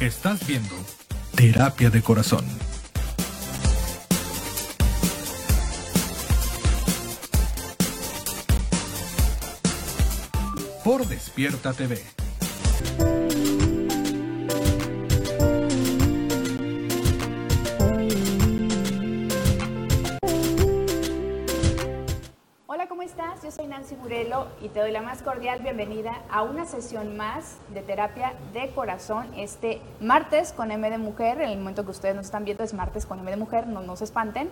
Estás viendo Terapia de Corazón. Por Despierta TV. Te doy la más cordial bienvenida a una sesión más de terapia de corazón este martes con M de Mujer. En el momento que ustedes nos están viendo es martes con M de Mujer, no nos espanten.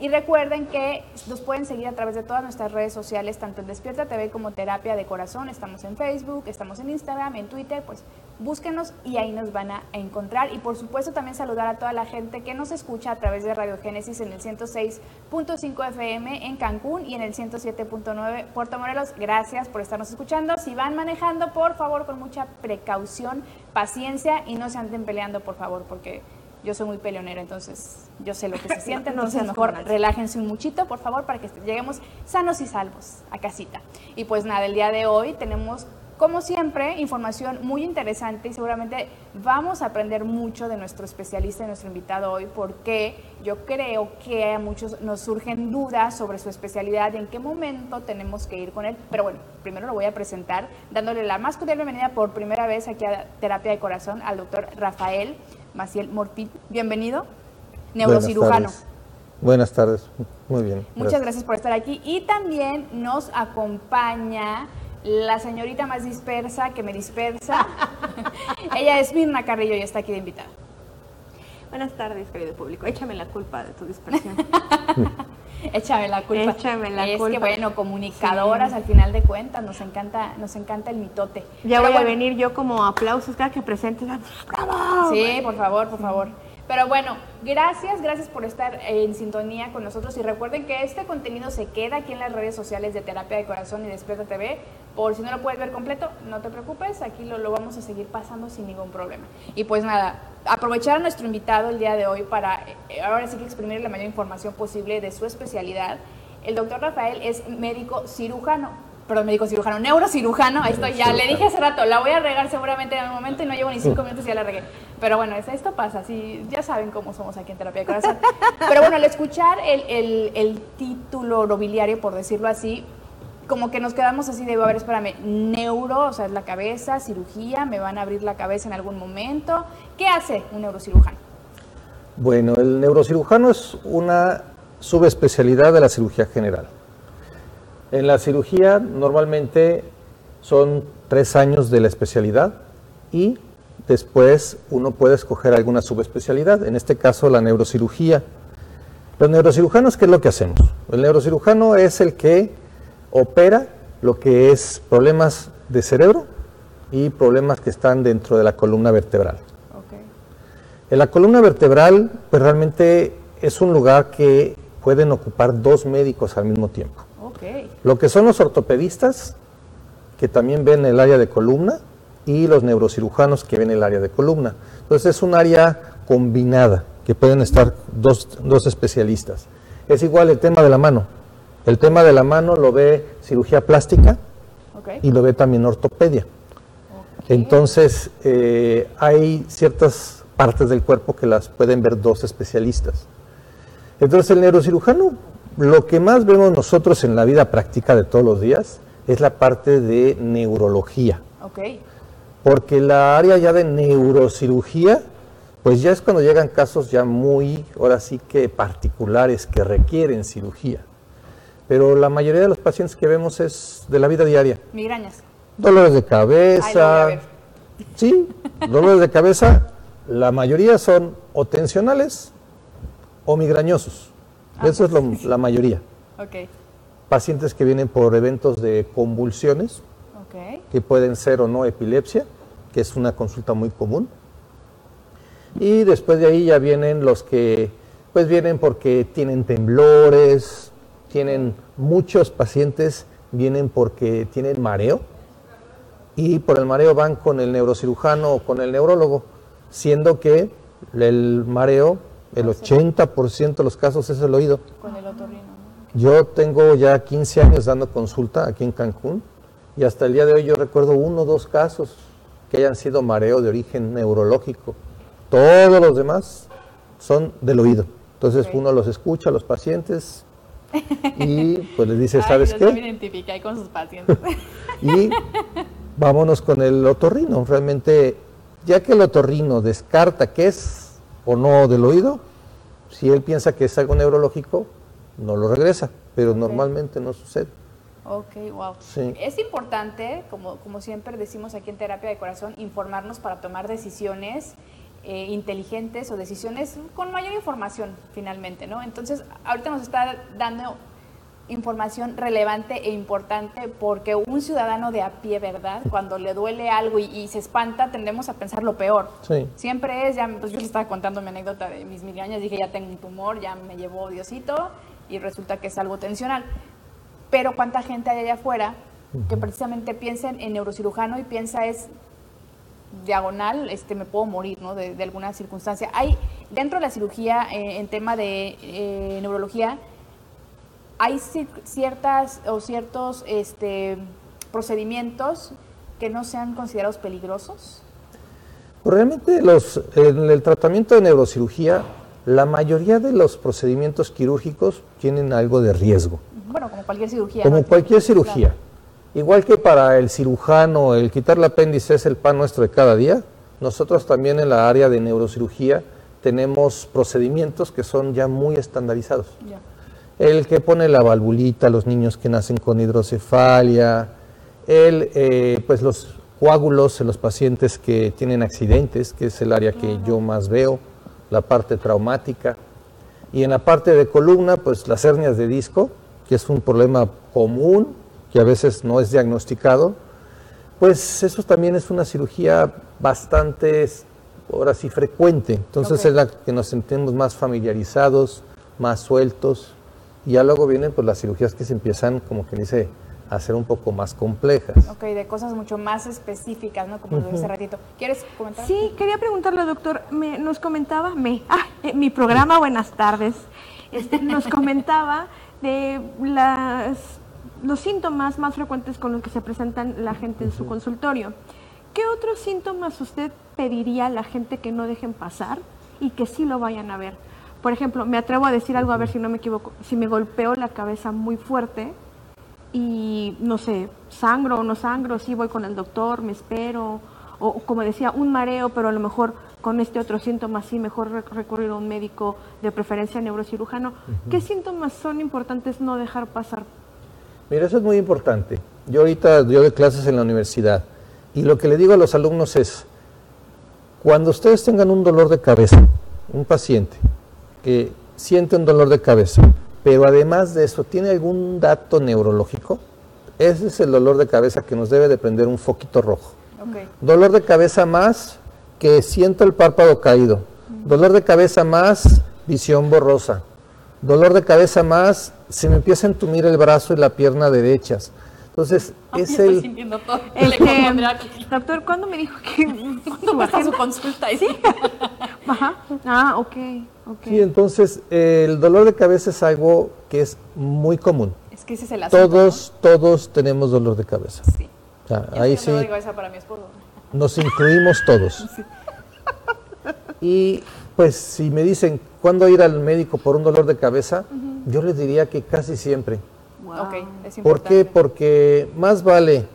Y recuerden que nos pueden seguir a través de todas nuestras redes sociales, tanto en Despierta TV como Terapia de Corazón. Estamos en Facebook, estamos en Instagram, en Twitter, pues búsquenos y ahí nos van a encontrar. Y por supuesto también saludar a toda la gente que nos escucha a través de Radio Génesis en el 106.5 FM en Cancún y en el 107.9 Puerto Morelos. Gracias por estarnos escuchando. Si van manejando, por favor, con mucha precaución, paciencia y no se anden peleando, por favor, porque yo soy muy peleonera, entonces yo sé lo que se siente, entonces mejor relájense un muchito, por favor, para que lleguemos sanos y salvos a casita. Y pues nada, el día de hoy tenemos, como siempre, información muy interesante y seguramente vamos a aprender mucho de nuestro especialista y nuestro invitado hoy, porque yo creo que a muchos nos surgen dudas sobre su especialidad y en qué momento tenemos que ir con él. Pero bueno, primero lo voy a presentar dándole la más cordial bienvenida por primera vez aquí a Terapia de Corazón al doctor Rafael Maciel Morpit. Bienvenido, neurocirujano. Buenas tardes. Buenas tardes, muy bien. Muchas gracias. por estar aquí. Y también nos acompaña la señorita más dispersa que me dispersa. Ella es Mirna Carrillo y está aquí de invitada. Buenas tardes, querido público. Échame la culpa de tu dispersión. Échame la culpa. Échame la es culpa. que bueno, comunicadoras al final de cuentas, nos encanta, nos encanta el mitote. Ya Pero voy a venir yo como aplausos cada que presentes. ¡Bravo! Sí, por favor, por favor. Pero bueno, gracias, gracias por estar en sintonía con nosotros y recuerden que este contenido se queda aquí en las redes sociales de Terapia de Corazón y Despierta TV. Por si no lo puedes ver completo, no te preocupes, aquí lo, lo vamos a seguir pasando sin ningún problema. Y pues nada, aprovechar a nuestro invitado el día de hoy para eh, ahora sí que exprimir la mayor información posible de su especialidad. El doctor Rafael es médico cirujano, perdón, médico cirujano, neurocirujano, ahí estoy, ya le dije hace rato, la voy a regar seguramente en algún momento y no llevo ni cinco minutos y ya la regué. Pero bueno, es- esto pasa, sí, ya saben cómo somos aquí en Terapia de Corazón. Pero bueno, al escuchar el, el- el título nobiliario, por decirlo así, como que nos quedamos así de, a ver, espérame, neuro, o sea, es la cabeza, cirugía, me van a abrir la cabeza en algún momento. ¿Qué hace un neurocirujano? Bueno, el neurocirujano es una subespecialidad de la cirugía general. En la cirugía normalmente son tres años de la especialidad y después uno puede escoger alguna subespecialidad, en este caso la neurocirugía. Los neurocirujanos, ¿qué es lo que hacemos? El neurocirujano es el que opera lo que es problemas de cerebro y problemas que están dentro de la columna vertebral. En la columna vertebral, pues realmente es un lugar que pueden ocupar dos médicos al mismo tiempo. Lo que son los ortopedistas, que también ven el área de columna, y los neurocirujanos que ven el área de columna. Entonces es un área combinada, que pueden estar dos, dos especialistas. Es igual el tema de la mano. El tema de la mano lo ve cirugía plástica y lo ve también ortopedia. Entonces, eh, hay ciertas partes del cuerpo que las pueden ver dos especialistas. Entonces, el neurocirujano, lo que más vemos nosotros en la vida práctica de todos los días es la parte de neurología, Ok. porque la área ya de neurocirugía, pues ya es cuando llegan casos ya muy, ahora sí que particulares que requieren cirugía. Pero la mayoría de los pacientes que vemos es de la vida diaria. Migrañas. Dolores de cabeza. sí, dolores de cabeza. La mayoría son o tensionales o migrañosos. Ah, Eso es lo- la mayoría. Pacientes que vienen por eventos de convulsiones, Ok. que pueden ser o no epilepsia, que es una consulta muy común. Y después de ahí ya vienen los que, pues vienen porque tienen temblores, tienen muchos pacientes, vienen porque tienen mareo y por el mareo van con el neurocirujano o con el neurólogo, siendo que el mareo, el 80% de los casos es el oído. Con el otorrino. ¿no? Yo tengo ya 15 años dando consulta aquí en Cancún y hasta el día de hoy yo recuerdo uno o dos casos que hayan sido mareo de origen neurológico. Todos los demás son del oído. Entonces uno los escucha a los pacientes y pues les dice, Ay, ¿sabes yo me qué? identifiqué ahí con sus pacientes. Y vámonos con el otorrino. Realmente, ya que el otorrino descarta que es o no del oído, si él piensa que es algo neurológico, no lo regresa, pero normalmente no sucede. Ok, wow. Sí. Es importante, como, como siempre decimos aquí en Terapia de Corazón, informarnos para tomar decisiones eh, inteligentes o decisiones con mayor información finalmente, ¿no? Entonces, ahorita nos está dando información relevante e importante porque un ciudadano de a pie, ¿verdad? Cuando le duele algo y, y se espanta, tendemos a pensar lo peor. Sí. Siempre es, ya, pues yo les estaba contando mi anécdota de mis migrañas, dije ya tengo un tumor, ya me llevó Diosito y resulta que es algo tensional. Pero cuánta gente hay allá afuera que precisamente piensa en neurocirujano y piensa es diagonal, este, me puedo morir, ¿no? De, de alguna circunstancia. Hay dentro de la cirugía, eh, en tema de eh, neurología, hay ciertas o ciertos este, procedimientos que no sean considerados peligrosos. Pues Realmente los, en el tratamiento de neurocirugía, la mayoría de los procedimientos quirúrgicos tienen algo de riesgo. Bueno, como cualquier cirugía. Como ¿no? cualquier cirugía. Igual que para el cirujano el quitar el apéndice es el pan nuestro de cada día, nosotros también en la área de neurocirugía tenemos procedimientos que son ya muy estandarizados. Ya. El que pone la valvulita, los niños que nacen con hidrocefalia, el, eh, pues los coágulos en los pacientes que tienen accidentes, que es el área que yo más veo, la parte traumática. Y en la parte de columna, pues las hernias de disco, que es un problema común, que a veces no es diagnosticado, pues eso también es una cirugía bastante, ahora sí, frecuente. Entonces es la que nos sentimos más familiarizados, más sueltos. Y ya luego vienen pues las cirugías que se empiezan, como que dice, a ser un poco más complejas. Ok, de cosas mucho más específicas, ¿no? Como lo dije hace ratito. ¿Quieres comentar? Sí, quería preguntarle, doctor, me, nos comentaba, me, ah, eh, mi programa, buenas tardes, este, nos comentaba de las, los síntomas más frecuentes con los que se presentan la gente en su consultorio. ¿Qué otros síntomas usted pediría a la gente que no dejen pasar y que sí lo vayan a ver? Por ejemplo, me atrevo a decir algo, a ver si no me equivoco, si me golpeo la cabeza muy fuerte, y no sé, sangro o no sangro, sí voy con el doctor, me espero, o como decía, un mareo, pero a lo mejor con este otro síntoma sí, mejor rec- recurrir a un médico de preferencia neurocirujano. ¿Qué síntomas son importantes no dejar pasar? Mira, eso es muy importante. Yo ahorita yo doy clases en la universidad y lo que le digo a los alumnos es, cuando ustedes tengan un dolor de cabeza, un paciente que siente un dolor de cabeza, pero además de eso tiene algún dato neurológico, ese es el dolor de cabeza que nos debe de prender un foquito rojo. Dolor de cabeza más que siento el párpado caído. Dolor de cabeza más visión borrosa. Dolor de cabeza más se me empieza a entumir el brazo y la pierna derechas. Entonces, Ay, es estoy el... sintiendo todo. Este, El doctor, ¿cuándo me dijo que ¿Cuándo cuesta su consulta? Sí. Ajá. Ah, ok, ok. Sí, entonces el dolor de cabeza es algo que es muy común. Es que ese es el asunto. Todos, todos tenemos dolor de cabeza. Sí. O sea, Yo ahí sí. sí No digo esa para mi esposo. nos incluimos todos. Y pues si me dicen cuándo ir al médico por un dolor de cabeza, yo les diría que casi siempre. Wow. Es ¿Por qué? Porque más vale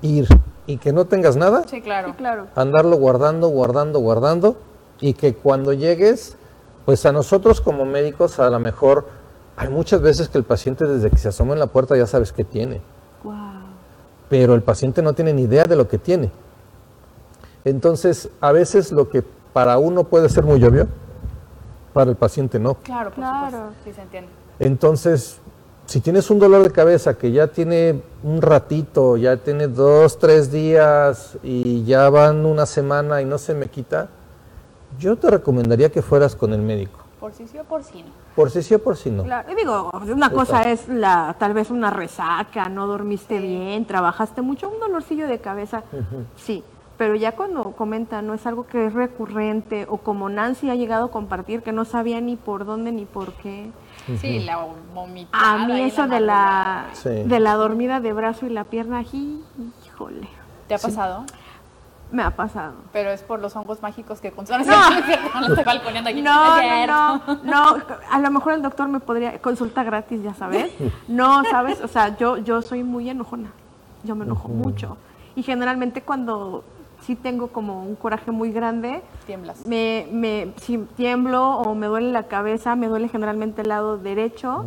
ir y que no tengas nada, Sí, claro. Sí, claro. andarlo guardando, guardando, guardando, y que cuando llegues, pues a nosotros como médicos a lo mejor hay muchas veces que el paciente desde que se asoma en la puerta ya sabes qué tiene, Wow. pero el paciente no tiene ni idea de lo que tiene. Entonces, a veces lo que para uno puede ser muy obvio, para el paciente no. Claro, por Claro. supuesto. Sí, se entiende. Entonces, si tienes un dolor de cabeza que ya tiene un ratito, ya tiene dos, tres días y ya van una semana y no se me quita, yo te recomendaría que fueras con el médico. Por sí sí o por sí no. Por si sí o por si no. Claro, y digo, una cosa es la, tal vez una resaca, no dormiste bien, trabajaste mucho, un dolorcillo de cabeza, sí, pero ya cuando comenta, no es algo que es recurrente, o como Nancy ha llegado a compartir, que no sabía ni por dónde ni por qué. Sí, la vomitada. A mí eso de la, Sí. de la dormida de brazo y la pierna, híjole. ¿Te ha pasado? Me ha pasado. Pero es por los hongos mágicos que consumen. No. Aquí. No, no, a lo mejor el doctor me podría consulta gratis, ya sabes. No, sabes, o sea, yo, yo soy muy enojona, yo me enojo mucho. Y generalmente cuando sí tengo como un coraje muy grande, Tiemblas. me, me si tiemblo o me duele la cabeza, me duele generalmente el lado derecho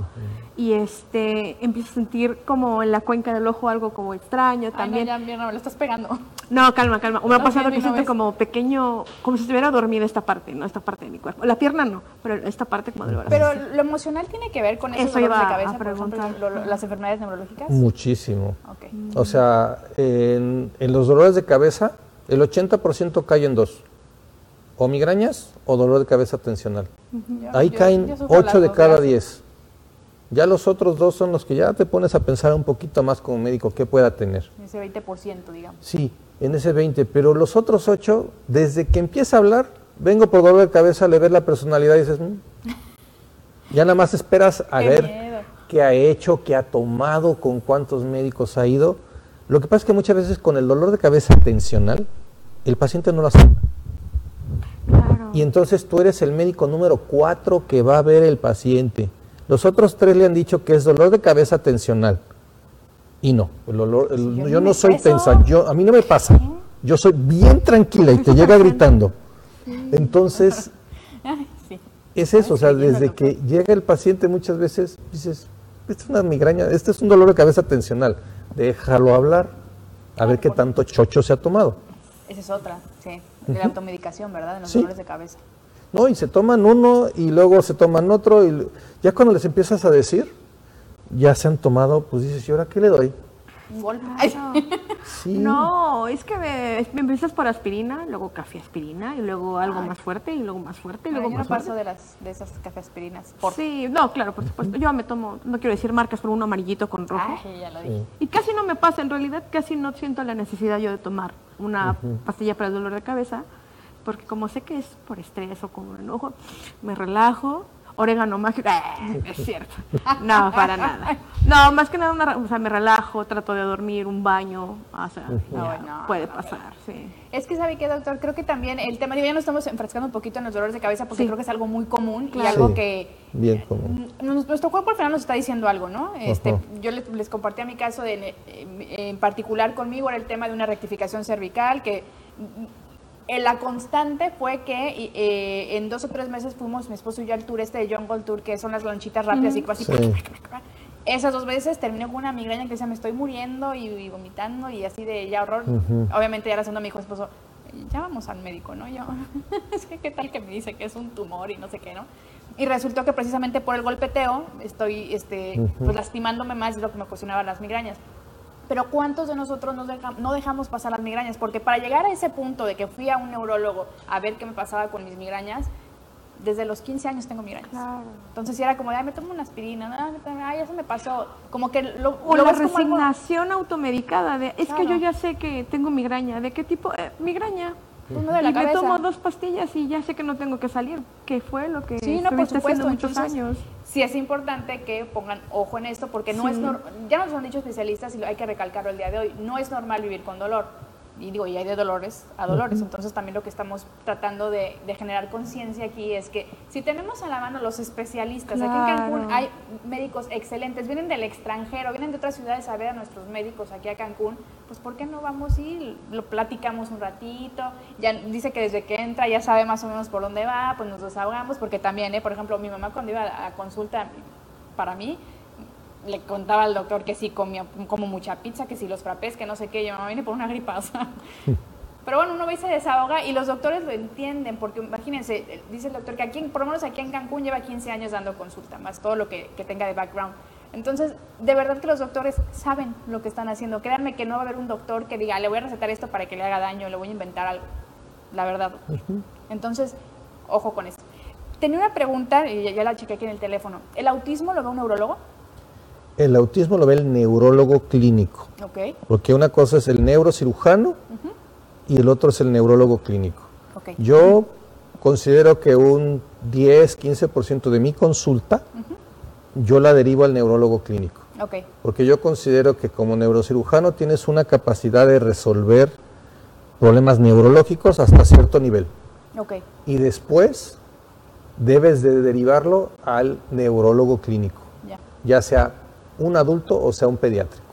y este empiezo a sentir como en la cuenca del ojo algo como extraño Ay, no, también. ya, mira, no, me lo estás pegando. No, calma, calma. O me ha pasado que siento como pequeño, como si estuviera dormida esta parte, no esta parte de mi cuerpo. La pierna no, pero esta parte como del brazo. Pero lo emocional tiene que ver con esos Eso dolores de cabeza, por ejemplo, preguntar. lo- lo- las enfermedades neurológicas. Muchísimo. Ok. O sea, en, en los dolores de cabeza, el 80% cae en dos. O migrañas o dolor de cabeza tensional. Yo- Ahí yo- caen yo sufro 8 las de cada gracias. 10. Ya los otros dos son los que ya te pones a pensar un poquito más como médico qué pueda tener. Ese 20%, digamos. Sí, en ese 20, pero los otros 8, desde que empieza a hablar, vengo por dolor de cabeza, le ves la personalidad y dices, "Mm". ya nada más esperas a Qué ver miedo. qué ha hecho, qué ha tomado, con cuántos médicos ha ido. Lo que pasa es que muchas veces con el dolor de cabeza tensional, el paciente no lo acepta. Claro. Y entonces tú eres el médico número 4 que va a ver el paciente. Los otros tres le han dicho que es dolor de cabeza tensional. Y no, el dolor, el- yo no soy tensa, yo, a mí no me pasa. Yo soy bien tranquila y te llega gritando. Entonces, sí. es eso, o sea, desde que llega el paciente muchas veces dices, esta es una migraña, este es un dolor de cabeza tensional, déjalo hablar, a ver qué tanto chocho se ha tomado. Esa es otra, sí. De la automedicación, ¿verdad? De los Sí. dolores de cabeza. No, y se toman uno y luego se toman otro y ya cuando les empiezas a decir, ya se han tomado, pues dices, ¿y ahora qué le doy? Un golpe. Ay, Sí. No, es que me, me empiezas por aspirina, luego café aspirina, y luego algo Ay. más fuerte, y luego más fuerte, y luego yo no más paso fuerte. de, las, de esas cafeaspirinas. Por... Sí, no, claro, por supuesto. Yo me tomo, no quiero decir marcas, pero uno amarillito con rojo. Ay, ya lo dije. Y casi no me pasa, en realidad casi no siento la necesidad yo de tomar una pastilla para el dolor de cabeza, porque como sé que es por estrés o como enojo, me relajo, orégano mágico, es cierto, no, para nada. No, más que nada, una, o sea, me relajo, trato de dormir, un baño, o sea, no, puede pasar, sí. Es que, ¿sabe qué, doctor? Creo que también el tema, ya nos estamos enfrascando un poquito en los dolores de cabeza porque Sí. creo que es algo muy común y Claro. algo Sí. que Bien común. Nuestro cuerpo al final nos está diciendo algo, ¿no? Este, Ajá. Yo les, les compartí a mi caso, de- en, particular conmigo, era el tema de una rectificación cervical, que eh, la constante fue que eh, en dos o tres meses fuimos, mi esposo y yo, al tour este de Jungle Tour, que son las lanchitas rápidas y casi... Sí. Esas dos veces terminé con una migraña que decía, me estoy muriendo y, y vomitando y así de ya horror. Obviamente ya la segunda me dijo esposo, ya vamos al médico, ¿no? Yo, es que qué tal que me dice que es un tumor y no sé qué, ¿no? Y resultó que precisamente por el golpeteo estoy este, pues lastimándome más de lo que me ocasionaban las migrañas. Pero ¿cuántos de nosotros nos deja- no dejamos pasar las migrañas? Porque para llegar a ese punto de que fui a un neurólogo a ver qué me pasaba con mis migrañas, desde los 15 años tengo migrañas. Claro. Entonces sí era como, ya me tomo una aspirina, ah, ya se me pasó. Como que lo, O lo la ves como algo- resignación automedicada de, es que yo ya sé que tengo migraña, ¿de qué tipo? Eh, migraña. No de la y me cabeza. tomo dos pastillas y ya sé que no tengo que salir, que fue lo que Sí, no, por estuviste supuesto. haciendo muchos Entonces, años. Sí, es importante que pongan ojo en esto porque no Sí. es nor- ya nos han dicho especialistas y hay que recalcarlo el día de hoy, no es normal vivir con dolor. Y digo, y hay de dolores a dolores, entonces también lo que estamos tratando de, de generar conciencia aquí es que si tenemos a la mano los especialistas, aquí en Cancún Claro. hay médicos excelentes, vienen del extranjero, vienen de otras ciudades a ver a nuestros médicos aquí a Cancún, pues ¿por qué no vamos y lo platicamos un ratito? Ya dice que desde que entra ya sabe más o menos por dónde va, pues nos desahogamos, porque también, ¿eh? por ejemplo, mi mamá cuando iba a consulta para mí, le contaba al doctor que sí comía como mucha pizza, que si los frappés, que no sé qué, yo me vine por una gripa, o sea. Pero bueno, uno va y se desahoga y los doctores lo entienden, porque imagínense, eh, dice el doctor que aquí, por lo menos aquí en Cancún lleva 15 años dando consulta, más todo lo que, que tenga de background. Entonces, de verdad que los doctores saben lo que están haciendo. Créanme que no va a haber un doctor que diga, le voy a recetar esto para que le haga daño, le voy a inventar algo. La verdad. Entonces, ojo con eso. Tenía una pregunta, y ya, ya la chequé aquí en el teléfono. ¿El autismo lo ve un neurólogo? El autismo lo ve el neurólogo clínico, porque una cosa es el neurocirujano y el otro es el neurólogo clínico. Yo considero que un 10, 15% de mi consulta yo la derivo al neurólogo clínico, porque yo considero que como neurocirujano tienes una capacidad de resolver problemas neurológicos hasta cierto nivel. Y después debes de derivarlo al neurólogo clínico, ya sea un adulto o sea un pediátrico.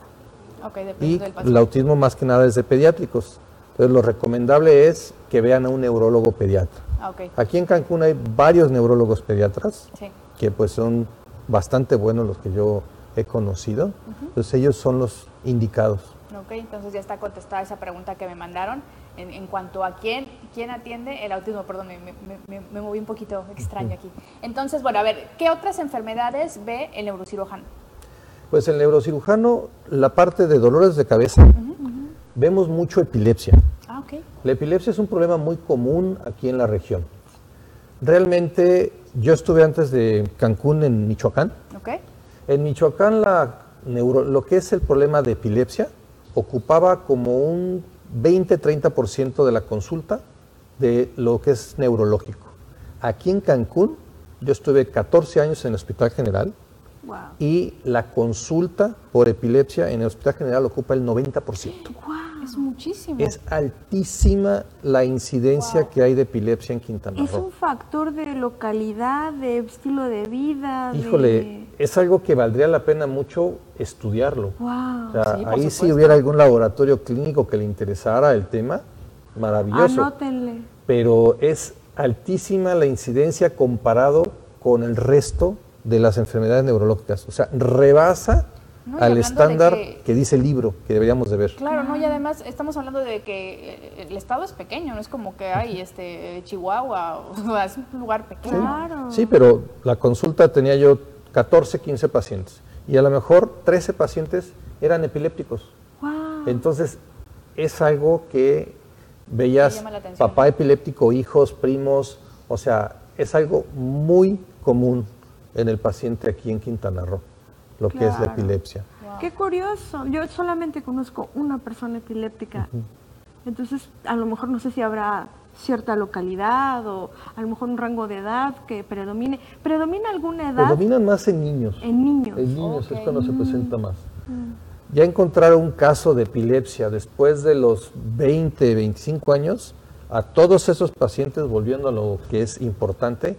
Ok, depende Y del el autismo más que nada es de pediátricos. Entonces lo recomendable es que vean a un neurólogo pediatra. Ah, ok, Aquí en Cancún hay varios neurólogos pediatras sí. que pues son bastante buenos los que yo he conocido. Entonces ellos son los indicados. Ok, entonces ya está contestada esa pregunta que me mandaron en, en cuanto a quién, quién atiende el autismo. Perdón, me, me- me- me moví un poquito extraño aquí. Entonces, bueno, a ver, ¿qué otras enfermedades ve el neurocirujano? Pues el neurocirujano, la parte de dolores de cabeza, vemos mucho epilepsia. Ah. La epilepsia es un problema muy común aquí en la región. Realmente yo estuve antes de Cancún en Michoacán. Ok, En Michoacán la neuro- lo que es el problema de epilepsia ocupaba como un 20-30% de la consulta de lo que es neurológico. Aquí en Cancún yo estuve 14 años en el Hospital General Wow. y la consulta por epilepsia en el Hospital General ocupa el 90%. es muchísimo. Es altísima la incidencia que hay de epilepsia en Quintana Es Roo. un factor de localidad, de estilo de vida. de- Híjole, es algo que valdría la pena mucho estudiarlo. Wow. O sea, Sí, ahí si hubiera algún laboratorio clínico que le interesara el tema, maravilloso. Anótenle. Pero es altísima la incidencia comparado con el resto de las enfermedades neurológicas. O sea, rebasa No, al estándar que- que... dice el libro que deberíamos de ver. Claro, ¿no? Y además estamos hablando de que eh, el estado es pequeño, no es como que hay este Chihuahua, o es un lugar pequeño. Claro. Sí, pero la consulta tenía yo 14, 15 pacientes y a lo mejor 13 pacientes eran epilépticos. Wow. Entonces, es algo que veías papá epiléptico, hijos, primos, o sea, es algo muy común en el paciente aquí en Quintana Roo, lo que es la Claro. epilepsia. Qué curioso. Yo solamente conozco una persona epiléptica. Entonces, a lo mejor no sé si habrá cierta localidad o a lo mejor un rango de edad que predomine. ¿Predomina alguna edad Predominan más en niños. en niños? En niños Ok. es cuando se presenta más. Ya encontrar un caso de epilepsia después de los 20, 25 años, a todos esos pacientes, volviendo a lo que es importante,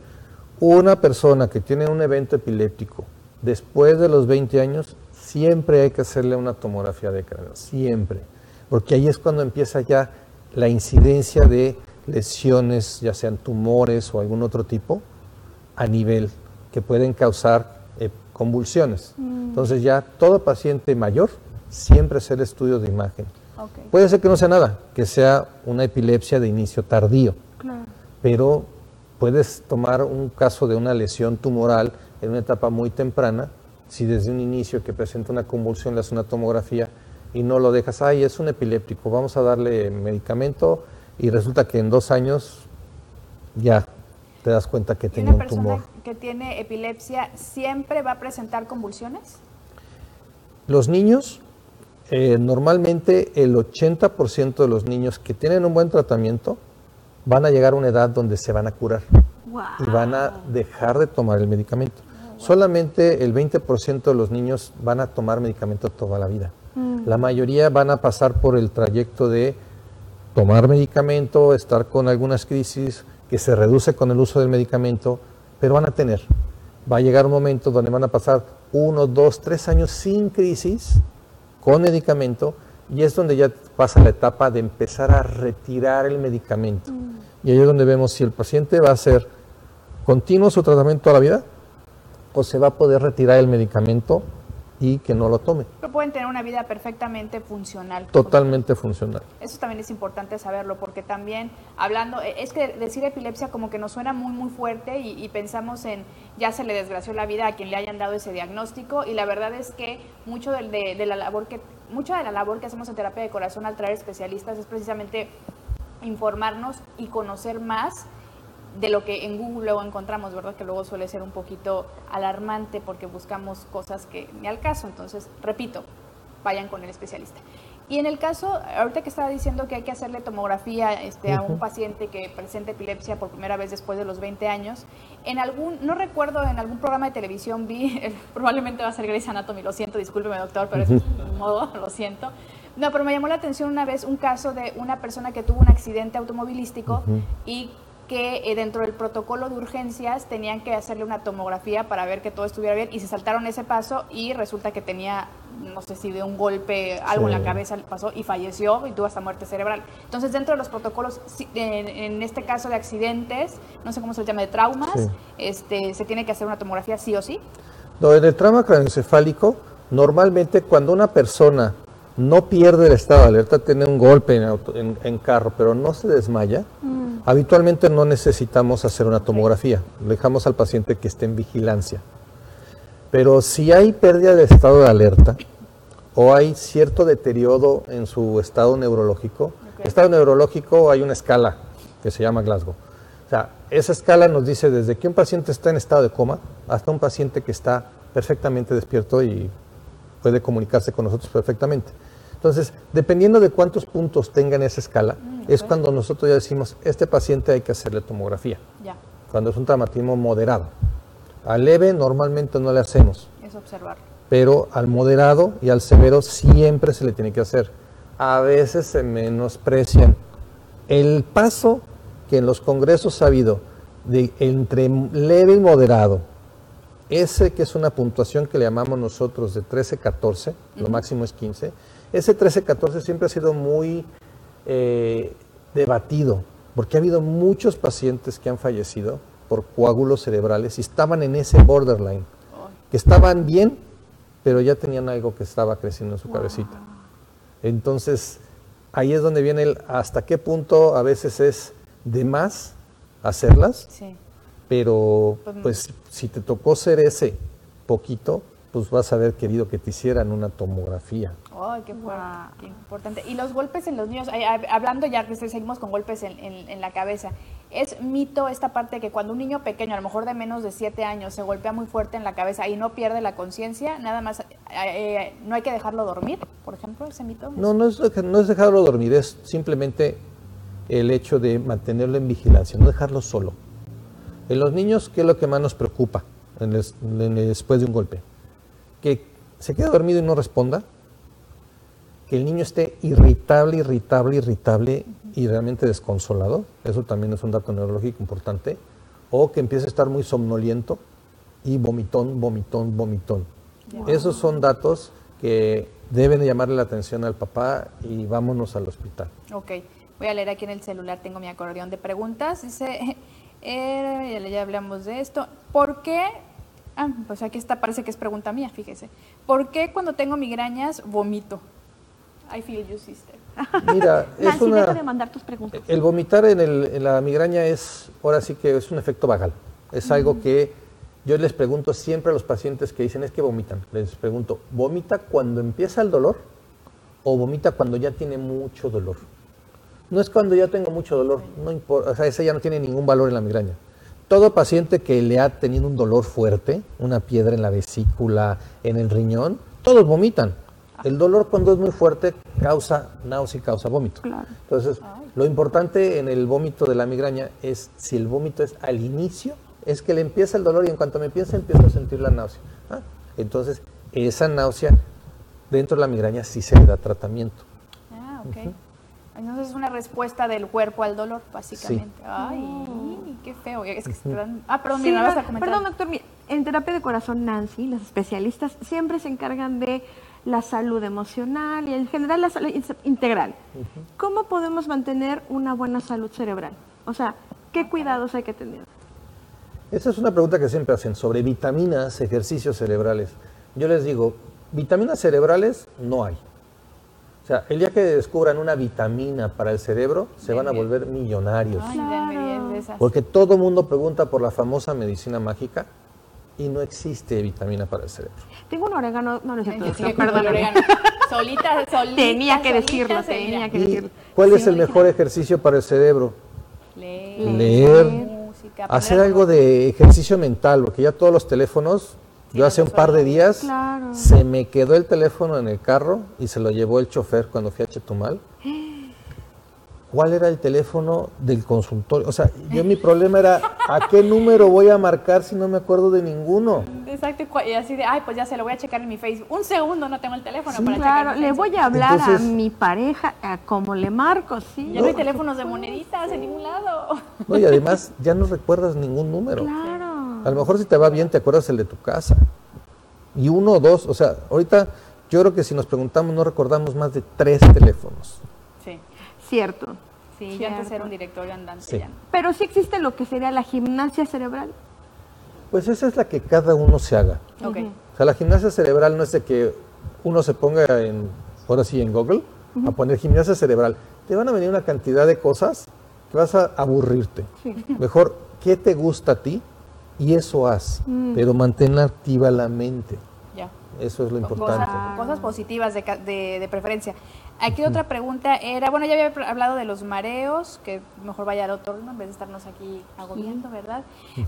una persona que tiene un evento epiléptico después de los 20 años, siempre hay que hacerle una tomografía de cráneo, siempre, porque ahí es cuando empieza ya la incidencia de lesiones, ya sean tumores o algún otro tipo, a nivel que pueden causar eh, convulsiones. Entonces ya todo paciente mayor siempre hacer estudios de imagen. Puede ser que no sea nada, que sea una epilepsia de inicio tardío, Claro. pero puedes tomar un caso de una lesión tumoral en una etapa muy temprana, si desde un inicio que presenta una convulsión le haces una tomografía y no lo dejas, ay, es un epiléptico, vamos a darle medicamento y resulta que en dos años ya te das cuenta que ¿Y tenía una un tumor. persona que tiene epilepsia siempre va a presentar convulsiones? Los niños, eh, normalmente el 80% de los niños que tienen un buen tratamiento van a llegar a una edad donde se van a curar Wow. y van a dejar de tomar el medicamento. Solamente el 20% de los niños van a tomar medicamento toda la vida. La mayoría van a pasar por el trayecto de tomar medicamento, estar con algunas crisis que se reduce con el uso del medicamento, pero van a tener. Va a llegar un momento donde van a pasar uno, dos, tres años sin crisis, con medicamento, y es donde ya pasa la etapa de empezar a retirar el medicamento. Y ahí es donde vemos si el paciente va a ser continuo su tratamiento toda la vida o se va a poder retirar el medicamento y que no lo tome. Pero pueden tener una vida perfectamente funcional. Totalmente funcional. Eso también es importante saberlo, porque también hablando, eh, es que decir epilepsia como que nos suena muy, muy fuerte y, y pensamos en ya se le desgració la vida a quien le hayan dado ese diagnóstico y la verdad es que mucho del- de, de la labor que mucha de la labor que hacemos en terapia de corazón al traer especialistas es precisamente informarnos y conocer más de lo que en Google luego encontramos, ¿verdad? Que luego suele ser un poquito alarmante porque buscamos cosas que ni al caso. Entonces, repito, vayan con el especialista. Y en el caso, ahorita que estaba diciendo que hay que hacerle tomografía este, a un paciente que presenta epilepsia por primera vez después de los 20 años, en algún, no recuerdo, en algún programa de televisión vi, probablemente va a ser Grey's Anatomy, lo siento, discúlpeme doctor, pero es un modo, lo siento, No, pero me llamó la atención una vez un caso de una persona que tuvo un accidente automovilístico y que eh, dentro del protocolo de urgencias tenían que hacerle una tomografía para ver que todo estuviera bien y se saltaron ese paso y resulta que tenía, no sé si de un golpe, algo en la cabeza pasó y falleció y tuvo hasta muerte cerebral. Entonces dentro de los protocolos, en, en este caso de accidentes, no sé cómo se llama, de traumas, Sí. este, se tiene que hacer una tomografía sí o sí. No, en el trauma craneoencefálico, normalmente cuando una persona no pierde el estado de alerta, tiene un golpe en, auto- en- en carro, pero no se desmaya, habitualmente no necesitamos hacer una tomografía. Dejamos al paciente que esté en vigilancia. Pero si hay pérdida de estado de alerta o hay cierto deterioro en su estado neurológico, estado neurológico hay una escala que se llama Glasgow. O sea, esa escala nos dice desde que un paciente está en estado de coma hasta un paciente que está perfectamente despierto y puede comunicarse con nosotros perfectamente. Entonces, dependiendo de cuántos puntos tenga en esa escala, es cuando nosotros ya decimos, este paciente hay que hacerle tomografía, Ya, cuando es un traumatismo moderado. Al leve normalmente no le hacemos, es observarlo. pero al moderado y al severo siempre se le tiene que hacer. A veces se menosprecian. El paso que en los congresos ha habido de entre leve y moderado, ese que es una puntuación que le llamamos nosotros de 13-14, lo máximo es 15, ese 13-14 siempre ha sido muy eh, debatido, porque ha habido muchos pacientes que han fallecido por coágulos cerebrales y estaban en ese borderline, que estaban bien, pero ya tenían algo que estaba creciendo en su cabecita. Entonces, ahí es donde viene el hasta qué punto a veces es de más hacerlas, Sí. pero Pues pues si te tocó ser ese poquito, pues vas a haber querido que te hicieran una tomografía. Ay, qué, fuerte, qué importante. Y los golpes en los niños, hablando ya que seguimos con golpes en, en- en la cabeza, ¿es mito esta parte de que cuando un niño pequeño, a lo mejor de menos de 7 años, se golpea muy fuerte en la cabeza y no pierde la conciencia, nada más, eh, eh, no hay que dejarlo dormir, por ejemplo, ese mito? No, no es, no es dejarlo dormir, es simplemente el hecho de mantenerlo en vigilancia, no dejarlo solo. En los niños, ¿qué es lo que más nos preocupa en el- en el- después de un golpe? Que se quede dormido y no responda, el niño esté irritable, irritable, irritable y realmente desconsolado, eso también es un dato neurológico importante, o que empiece a estar muy somnoliento y vomitón, vomitón, vomitón. Esos son datos que deben de llamarle la atención al papá y vámonos al hospital. Ok, voy a leer aquí en el celular, tengo mi acordeón de preguntas. Dice, eh, ya hablamos de esto. ¿Por qué? Ah, pues aquí está, parece que es pregunta mía, fíjese. ¿Por qué cuando tengo migrañas vomito? I feel you, sister. Mira, es Nancy, deja de una, mandar tus preguntas. el vomitar en, el- en la migraña es, ahora sí que es un efecto vagal. Es algo que yo les pregunto siempre a los pacientes que dicen es que vomitan. Les pregunto, ¿vomita cuando empieza el dolor o vomita cuando ya tiene mucho dolor? No es cuando ya tengo mucho dolor, no importa, o sea, ese ya no tiene ningún valor en la migraña. Todo paciente que le ha tenido un dolor fuerte, una piedra en la vesícula, en el riñón, todos vomitan. El dolor cuando es muy fuerte causa náusea y causa vómito. Claro. Entonces, lo importante en el vómito de la migraña es si el vómito es al inicio, es que le empieza el dolor y en cuanto me empieza, empiezo a sentir la náusea. Ah, Entonces, esa náusea dentro de la migraña sí se le da tratamiento. Ah, ok. Entonces es una respuesta del cuerpo al dolor, básicamente. Ay, qué feo. Es que se te dan- Ah, perdón, Sí, mira, vas a no, comentar. perdón, doctor. mira, En terapia de corazón, Nancy, las especialistas siempre se encargan de la salud emocional y en general la salud in- integral. ¿Cómo podemos mantener una buena salud cerebral? O sea, ¿qué cuidados hay que tener? Esa es una pregunta que siempre hacen sobre vitaminas, ejercicios cerebrales. Yo les digo, vitaminas cerebrales no hay. O sea, el día que descubran una vitamina para el cerebro, se van a Bien, volver millonarios. Ay. Porque todo mundo pregunta por la famosa medicina mágica y no existe vitamina para el cerebro. Tengo un orégano, no, no es cierto, doctor, sí, perdóname. orégano. Solita, solita. Tenía que solita decirlo, se tenía que ¿Y decirlo. cuál es el mejor ejercicio para el cerebro? Leer. Leer. Música. Hacer algo de ejercicio mental, porque ya todos los teléfonos, yo hace un par de días Claro. se me quedó el teléfono en el carro y se lo llevó el chofer cuando fui a Chetumal. ¿Cuál era el teléfono del consultorio? O sea, yo mi problema era, ¿a qué número voy a marcar si no me acuerdo de ninguno? Exacto, y así de, ay, pues ya se lo voy a checar en mi Facebook. Un segundo no tengo el teléfono para checar Claro, mi le voy a hablar Entonces- a mi pareja, a como le marco, sí. Ya no hay teléfonos de moneditas en ningún lado. No, y además ya no recuerdas ningún número. Claro. A lo mejor si te va bien te acuerdas el de tu casa. Y uno o dos, o sea, ahorita yo creo que si nos preguntamos no recordamos más de tres teléfonos. Sí, Cierto. sí, ya antes Cierto. era un directorio andante. Sí. Ya. Pero sí existe lo que sería la gimnasia cerebral. Pues esa es la que cada uno se haga. Ok. O sea, la gimnasia cerebral no es de que uno se ponga en, ahora sí, en Google, a poner gimnasia cerebral. Te van a venir una cantidad de cosas que vas a aburrirte. Sí. Mejor, ¿qué te gusta a ti? Y eso haz. Mm. Pero mantén activa la mente. Ya. Eso es lo importante. Cosas, cosas positivas de, ca- de- de preferencia. Aquí otra pregunta era, bueno, ya había hablado de los mareos, que mejor vaya al otro ¿no? en vez de estarnos aquí agobiando, ¿verdad?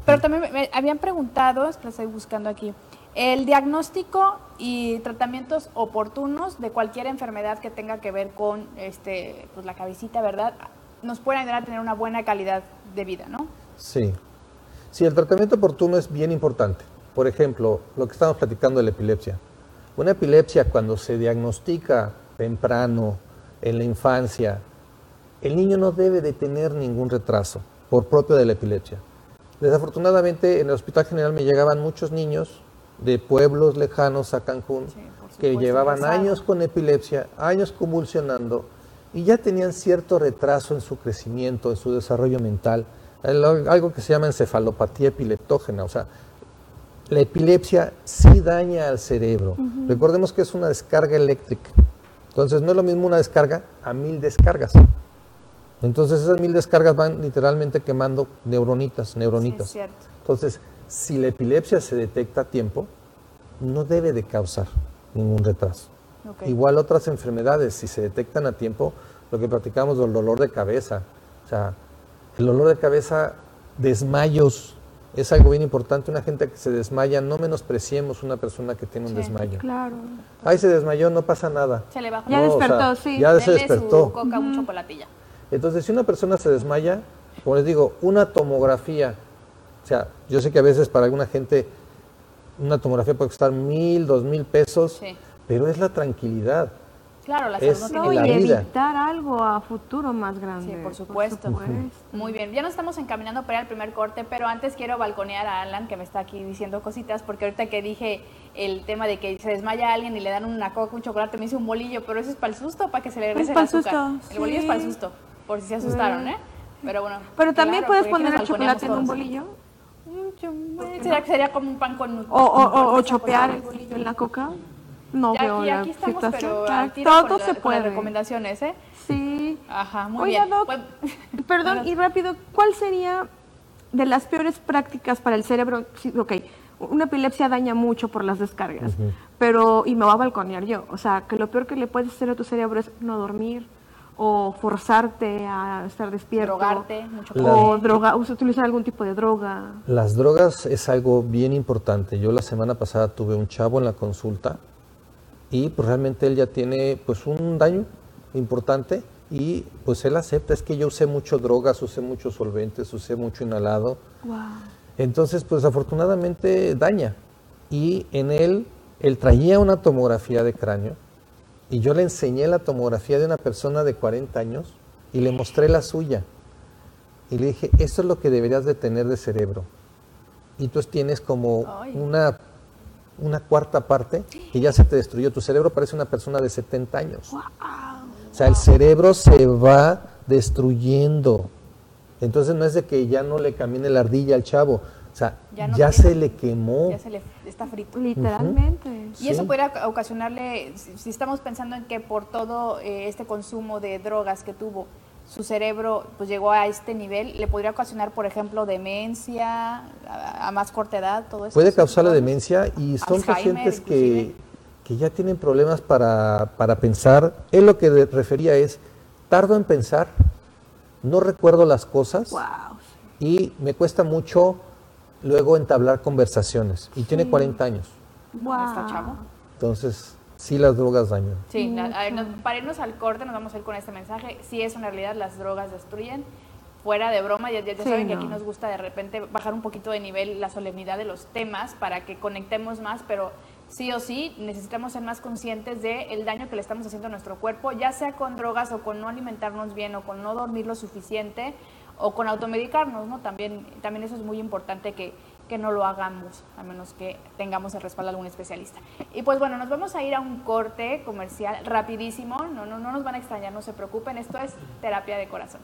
Pero también me, habían preguntado, es que lo estoy buscando aquí, el diagnóstico y tratamientos oportunos de cualquier enfermedad que tenga que ver con este, pues, la cabecita, ¿verdad? Nos pueden ayudar a tener una buena calidad de vida, ¿no? Sí. Sí, el tratamiento oportuno es bien importante. Por ejemplo, lo que estamos platicando de la epilepsia. Una epilepsia cuando se diagnostica temprano, en la infancia, el niño no debe de tener ningún retraso por propio de la epilepsia. Desafortunadamente en el Hospital General me llegaban muchos niños de pueblos lejanos a Cancún Sí, que llevaban años con epilepsia, años convulsionando y ya tenían cierto retraso en su crecimiento, en su desarrollo mental, algo que se llama encefalopatía epileptógena, o sea, la epilepsia sí daña al cerebro. Recordemos que es una descarga eléctrica. Entonces no es lo mismo una descarga a mil descargas. Entonces esas mil descargas van literalmente quemando neuronitas, neuronitas. Entonces, si la epilepsia se detecta a tiempo, no debe de causar ningún retraso. Igual otras enfermedades, si se detectan a tiempo, lo que platicamos del dolor de cabeza, o sea, el dolor de cabeza, desmayos, es algo bien importante. Una gente que se desmaya, no menospreciemos una persona que tiene un Sí. desmayo. Claro. Ay, se desmayó, no pasa nada. Se le bajó. Ya No, o despertó, sí. Ya se Denle su despertó. coca, un chocolatilla. Entonces, si una persona se desmaya, como les digo, una tomografía, o sea, yo sé que a veces para alguna gente una tomografía puede costar mil, dos mil pesos, Sí. pero es la tranquilidad. Claro, la Es- salud no tiene la y vida. evitar algo a futuro más grande. Sí, por supuesto. supuesto. Muy bien, ya nos estamos encaminando para al primer corte, pero antes quiero balconear a Alan, que me está aquí diciendo cositas, porque ahorita que dije el tema de que se desmaya alguien y le dan una coca, un chocolate, me hice un bolillo, pero eso es para el susto, para que se le regrese el pa'l azúcar. susto, El bolillo es sí. para el susto, por si se asustaron, ¿eh? Pero bueno. Pero también claro, puedes poner el chocolate en un bolillo. Sería, sería como un pan con... O, o, o- o chopear el bolillo en la coca. No Ya veo aquí, la aquí estamos, situación. pero Claro, todo la- se puede. las recomendaciones, ¿eh? Sí. Ajá, muy bien. Doc, Pues- perdón, Bueno. y rápido, ¿cuál sería de las peores prácticas para el cerebro? Sí, ok, una epilepsia daña mucho por las descargas, pero, y me va a balconear yo, o sea, que lo peor que le puedes hacer a tu cerebro es no dormir o forzarte a estar despierto. Drogarte, mucho O droga, utilizar algún tipo de droga. Las drogas es algo bien importante. Yo la semana pasada tuve un chavo en la consulta y pues realmente él ya tiene pues un daño importante y pues él acepta, es que yo usé mucho drogas, usé muchos solventes, usé mucho inhalado. Wow. Entonces, pues afortunadamente daña. Y en él, él traía una tomografía de cráneo y yo le enseñé la tomografía de una persona de 40 años y le mostré la suya. Y le dije, esto es lo que deberías de tener de cerebro. Y tú tienes como Ay. una, una cuarta parte que ya se te destruyó. Tu cerebro parece una persona de 70 años. O sea, el cerebro se va destruyendo. Entonces no es de que ya no le camine la ardilla al chavo. O sea, Ya no se le quemó. Ya se le está frito. Literalmente. Y eso podría ocasionarle, si si estamos pensando en que por todo eh, este consumo de drogas que tuvo, su cerebro pues llegó a este nivel, le podría ocasionar, por ejemplo, demencia a, a más corta edad, todo eso. Puede causar la demencia y son Alzheimer, pacientes que, que ya tienen problemas para, para pensar. Él lo que refería es, tardo en pensar, no recuerdo las cosas Wow. y me cuesta mucho luego entablar conversaciones. Y tiene 40 años. Wow. Entonces, sí las drogas dañan. Sí, la- a ver, nos- para irnos al corte nos vamos a ir con este mensaje. Si es una realidad, las drogas destruyen. fuera de broma, ya, ya Sí, saben que aquí nos gusta de repente bajar un poquito de nivel la solemnidad de los temas para que conectemos más, pero sí o sí necesitamos ser más conscientes del daño que le estamos haciendo a nuestro cuerpo, ya sea con drogas o con no alimentarnos bien o con no dormir lo suficiente o con automedicarnos, ¿no? También, también eso es muy importante que, que no lo hagamos, a menos que tengamos el respaldo de algún especialista. Y pues bueno, nos vamos a ir a un corte comercial rapidísimo, no, no, no nos van a extrañar, no se preocupen, esto es terapia de corazón.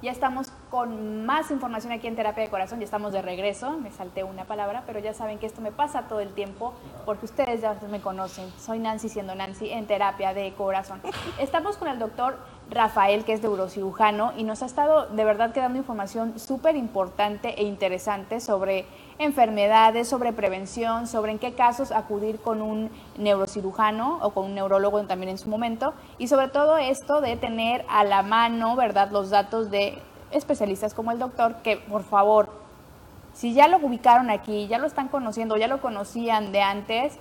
Ya estamos con más información aquí en Terapia de Corazón, ya estamos de regreso, me salté una palabra, pero ya saben que esto me pasa todo el tiempo porque ustedes ya me conocen, soy Nancy siendo Nancy en Terapia de Corazón. Estamos con el doctor Rafael, que es neurocirujano, y nos ha estado de verdad que dando información súper importante e interesante sobre enfermedades, sobre prevención, sobre en qué casos acudir con un neurocirujano o con un neurólogo también en su momento, y sobre todo esto de tener a la mano, ¿verdad?, los datos de especialistas como el doctor, que por favor, si ya lo ubicaron aquí, ya lo están conociendo, ya lo conocían de antes,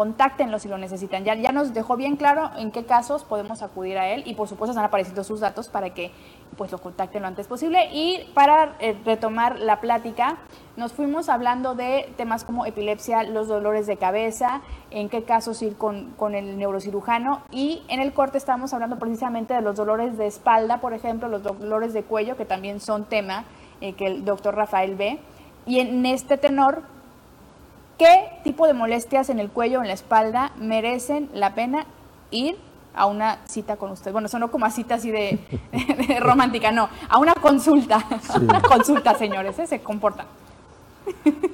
contáctenlo si lo necesitan. Ya, ya nos dejó bien claro en qué casos podemos acudir a él y por supuesto están apareciendo sus datos para que pues lo contacten lo antes posible. Y para eh, retomar la plática, nos fuimos hablando de temas como epilepsia, los dolores de cabeza, en qué casos ir con, con el neurocirujano y en el corte estábamos hablando precisamente de los dolores de espalda, por ejemplo, los dolores de cuello, que también son tema eh, que el doctor Rafael ve. Y en este tenor ¿Qué tipo de molestias en el cuello o en la espalda merecen la pena ir a una cita con usted? Bueno, sonó como a cita así de, de romántica, no, a una consulta. Una consulta, señores, ¿eh? se comportan.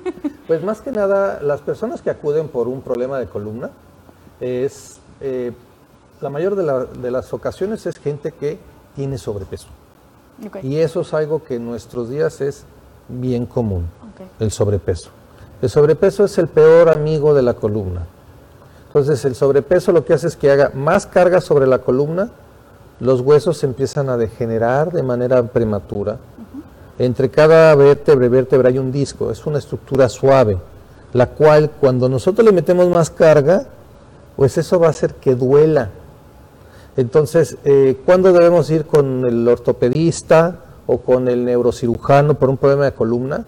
Pues más que nada, las personas que acuden por un problema de columna es, eh, la mayor de, la- de las ocasiones es gente que tiene sobrepeso. Y eso es algo que en nuestros días es bien común, el sobrepeso. El sobrepeso es el peor amigo de la columna. Entonces el sobrepeso lo que hace es que haga más carga sobre la columna, los huesos se empiezan a degenerar de manera prematura. Entre cada vértebra y vértebra hay un disco, es una estructura suave, la cual cuando nosotros le metemos más carga, pues eso va a hacer que duela. Entonces, eh, ¿cuándo debemos ir con el ortopedista o con el neurocirujano por un problema de columna?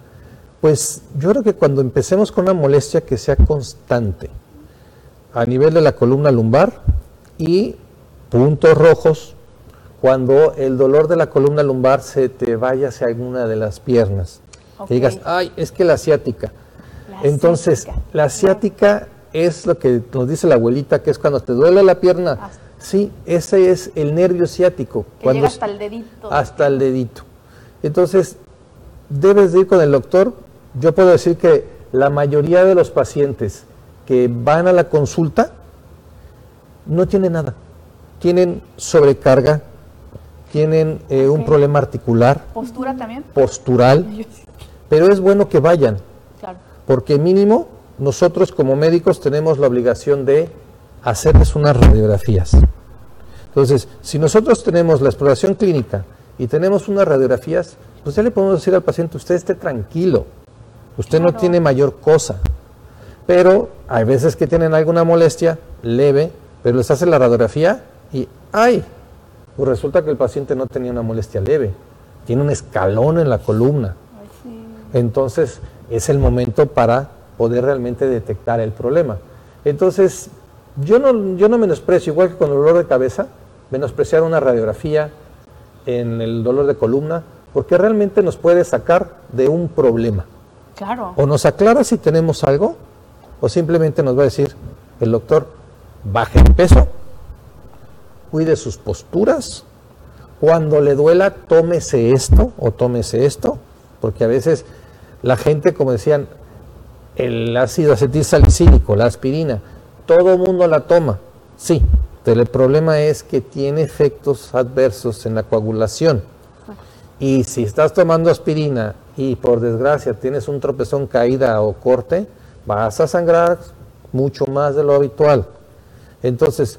Pues yo creo que cuando empecemos con una molestia que sea constante a nivel de la columna lumbar y puntos rojos cuando el dolor de la columna lumbar se te vaya hacia alguna de las piernas. Que digas, ay, es que la asiática. La Entonces, la asiática es lo que nos dice la abuelita, que es cuando te duele la pierna. Hasta- Sí, ese es el nervio ciático. Que cuando llega hasta el dedito. hasta el dedito. Entonces, debes de ir con el doctor. Yo puedo decir que la mayoría de los pacientes que van a la consulta no tienen nada. Tienen sobrecarga, tienen eh, un problema articular, Postura también. postural, pero es bueno que vayan, Claro. porque mínimo nosotros como médicos tenemos la obligación de hacerles unas radiografías. Entonces, si nosotros tenemos la exploración clínica y tenemos unas radiografías, pues ya le podemos decir al paciente, usted esté tranquilo, usted no tiene mayor cosa. Pero hay veces que tienen alguna molestia leve, pero les hacen la radiografía y ¡ay! Pues resulta que el paciente no tenía una molestia leve, tiene un escalón en la columna. Ay, sí. Entonces es el momento para poder realmente detectar el problema. Entonces, yo no, yo no menosprecio, igual que con el dolor de cabeza, menospreciar una radiografía en el dolor de columna, porque realmente nos puede sacar de un problema. Claro. O nos aclara si tenemos algo, o simplemente nos va a decir el doctor, baje de peso, cuide sus posturas, cuando le duela, tómese esto o tómese esto, porque a veces la gente, como decían, el ácido acetilsalicílico, la aspirina, todo el mundo la toma, sí, pero el problema es que tiene efectos adversos en la coagulación. Y si estás tomando aspirina y por desgracia tienes un tropezón, caída o corte, vas a sangrar mucho más de lo habitual. Entonces,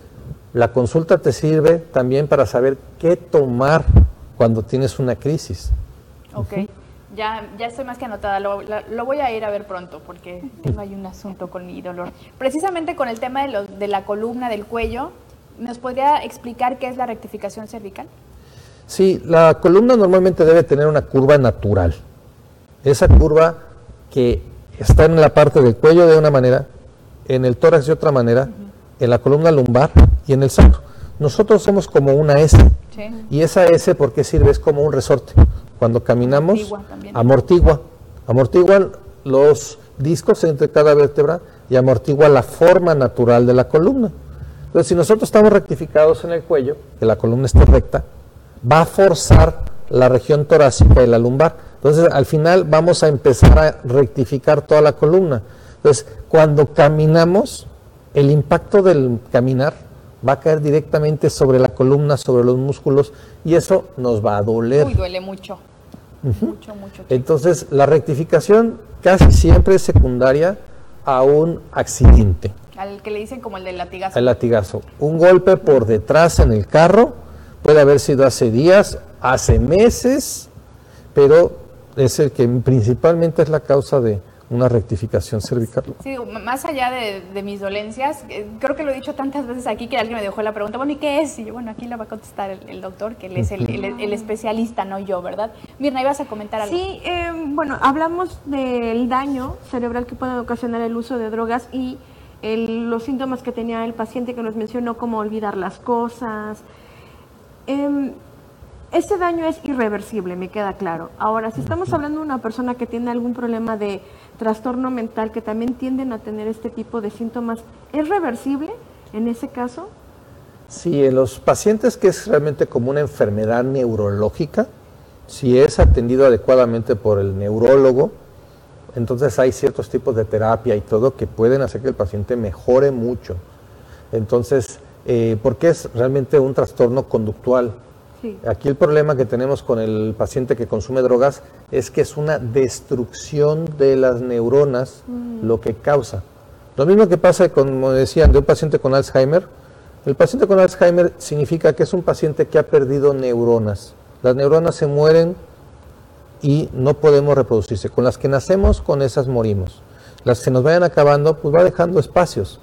la consulta te sirve también para saber qué tomar cuando tienes una crisis. Ok, ya, ya estoy más que anotada, lo, lo voy a ir a ver pronto porque tengo ahí un asunto con mi dolor. Precisamente con el tema de, los- de la columna, del cuello, ¿Nos podría explicar qué es la rectificación cervical? Sí, la columna normalmente debe tener una curva natural. Esa curva que está en la parte del cuello de una manera, en el tórax de otra manera, en la columna lumbar y en el sacro. Nosotros somos como una S. Y esa S, ¿por qué sirve? Es como un resorte. Cuando caminamos, amortigua. Amortiguan los discos entre cada vértebra y amortigua la forma natural de la columna. Entonces, si nosotros estamos rectificados en el cuello, que la columna esté recta, va a forzar la región torácica y la lumbar. Entonces, al final vamos a empezar a rectificar toda la columna. Entonces, cuando caminamos, el impacto del caminar va a caer directamente sobre la columna, sobre los músculos, y eso nos va a doler. Uy, duele mucho. Mucho, mucho. Entonces, la rectificación casi siempre es secundaria a un accidente. Al que le dicen como el del latigazo. El latigazo. Un golpe por detrás en el carro, puede haber sido hace días, hace meses, pero es el que principalmente es la causa de, una rectificación cervical. Sí, más allá de, mis dolencias, eh, creo que lo he dicho tantas veces aquí que alguien me dejó la pregunta, bueno, ¿y qué es? Y yo, bueno, aquí la va a contestar el, doctor, que él es el, especialista, no yo, ¿verdad? Mirna, ibas a comentar algo. Sí, em, bueno, hablamos del daño cerebral que puede ocasionar el uso de drogas y los síntomas que tenía el paciente que nos mencionó, como olvidar las cosas. Eh, ese daño es irreversible, me queda claro. Ahora, si estamos hablando de una persona que tiene algún problema de trastorno mental, que también tienden a tener este tipo de síntomas, ¿es reversible en ese caso? Sí, en los pacientes que es realmente como una enfermedad neurológica, si es atendido adecuadamente por el neurólogo, entonces hay ciertos tipos de terapia y todo que pueden hacer que el paciente mejore mucho. Entonces, eh, porque es realmente un trastorno conductual, Aquí el problema que tenemos con el paciente que consume drogas es que es una destrucción de las neuronas mm. lo que causa. Lo mismo que pasa, como decían, de un paciente con Alzheimer. El paciente con Alzheimer significa que es un paciente que ha perdido neuronas. Las neuronas se mueren y no podemos reproducirse. Con las que nacemos, con esas morimos. Las que nos vayan acabando, pues va dejando espacios.